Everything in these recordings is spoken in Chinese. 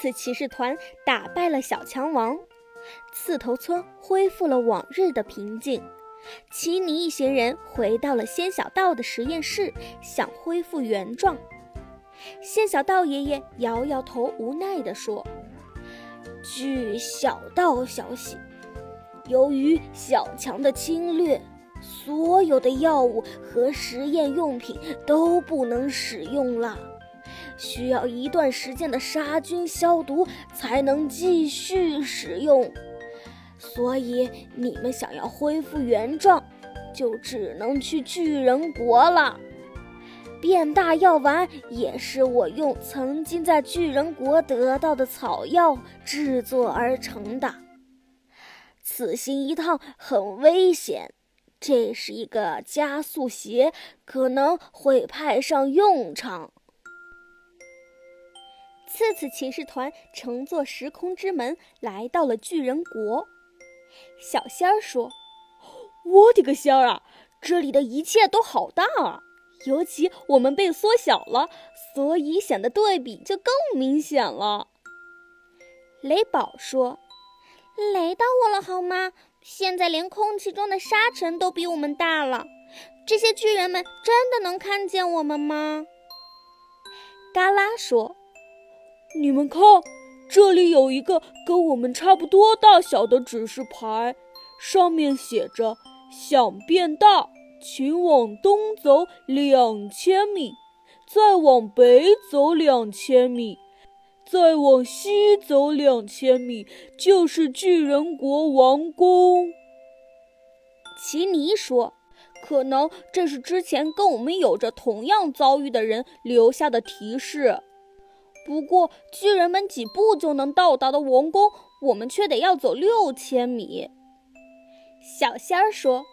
刺骑士团打败了小强王，刺头村恢复了往日的平静。奇尼一行人回到了仙小道的实验室，想恢复原状。仙小道爷爷摇摇头，无奈地说：“据小道消息，由于小强的侵略，所有的药物和实验用品都不能使用了。”需要一段时间的杀菌消毒才能继续使用，所以你们想要恢复原状，就只能去巨人国了。变大药丸也是我用曾经在巨人国得到的草药制作而成的。此行一趟很危险，这是一个加速鞋，可能会派上用场。次次骑士团乘坐时空之门来到了巨人国。小仙儿说：“我的个仙儿啊，这里的一切都好大啊！尤其我们被缩小了，所以显得对比就更明显了。”雷宝说：“雷到我了好吗？现在连空气中的沙尘都比我们大了。这些巨人们真的能看见我们吗？”嘎啦说。你们看，这里有一个跟我们差不多大小的指示牌，上面写着：“想变大，请往东走两千米，再往北走两千米，再往西走两千米，就是巨人国王宫。”奇尼说：“可能这是之前跟我们有着同样遭遇的人留下的提示。”不过，巨人们几步就能到达的王宫，我们却得要走六千米。小仙儿说：“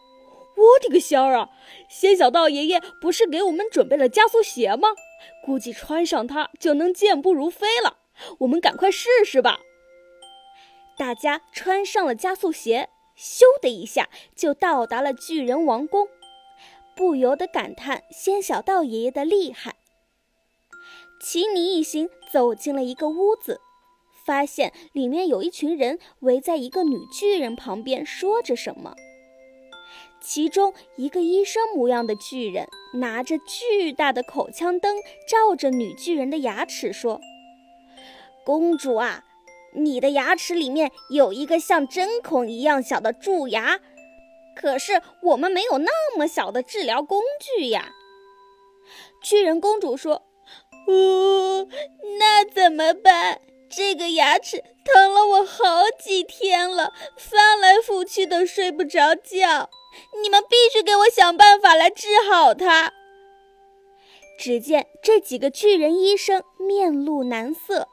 我的个仙儿啊！仙小道爷爷不是给我们准备了加速鞋吗？估计穿上它就能健步如飞了。我们赶快试试吧！”大家穿上了加速鞋，咻的一下就到达了巨人王宫，不由得感叹仙小道爷爷的厉害。奇尼一行走进了一个屋子，发现里面有一群人围在一个女巨人旁边说着什么。其中一个医生模样的巨人拿着巨大的口腔灯照着女巨人的牙齿说：“公主啊，你的牙齿里面有一个像针孔一样小的蛀牙，可是我们没有那么小的治疗工具呀。”巨人公主说。呜，那怎么办？这个牙齿疼了我好几天了，翻来覆去都睡不着觉。你们必须给我想办法来治好它。只见这几个巨人医生面露难色，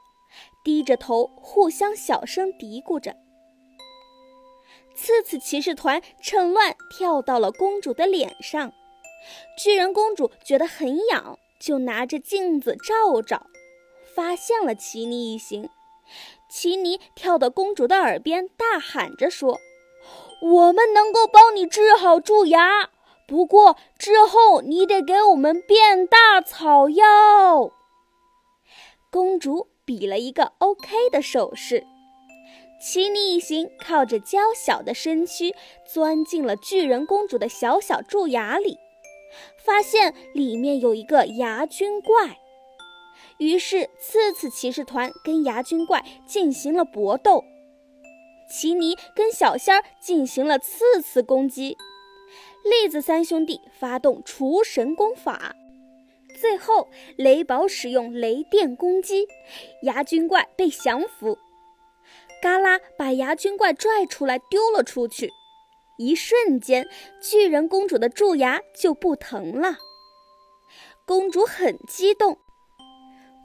低着头互相小声嘀咕着。次次骑士团趁乱跳到了公主的脸上，巨人公主觉得很痒。就拿着镜子照照，发现了奇尼一行。奇尼跳到公主的耳边，大喊着说：“我们能够帮你治好蛀牙，不过之后你得给我们变大草药。”公主比了一个 OK 的手势。奇尼一行靠着娇小的身躯，钻进了巨人公主的小小蛀牙里。发现里面有一个牙菌怪，于是次次骑士团跟牙菌怪进行了搏斗。奇尼跟小仙儿进行了次次攻击，栗子三兄弟发动除神功法，最后雷宝使用雷电攻击，牙菌怪被降服。嘎啦把牙菌怪拽出来丢了出去。一瞬间，巨人公主的蛀牙就不疼了。公主很激动，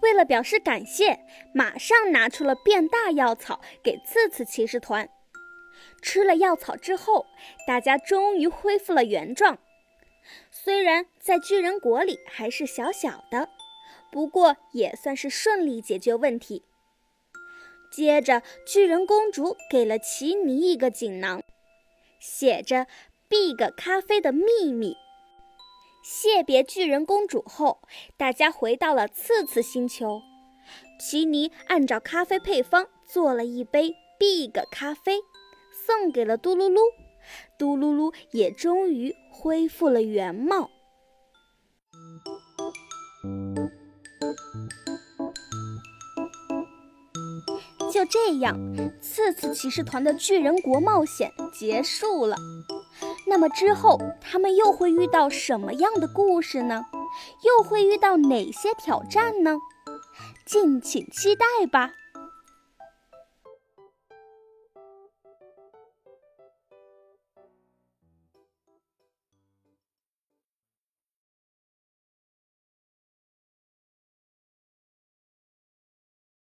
为了表示感谢，马上拿出了变大药草给刺刺骑士团。吃了药草之后，大家终于恢复了原状。虽然在巨人国里还是小小的，不过也算是顺利解决问题。接着，巨人公主给了奇尼一个锦囊。写着 “Big 咖啡的秘密”。谢别巨人公主后，大家回到了次次星球。奇尼按照咖啡配方做了一杯 Big 咖啡，送给了嘟噜噜。嘟噜噜也终于恢复了原貌。就这样，次次骑士团的巨人国冒险结束了。那么之后，他们又会遇到什么样的故事呢？又会遇到哪些挑战呢？敬请期待吧。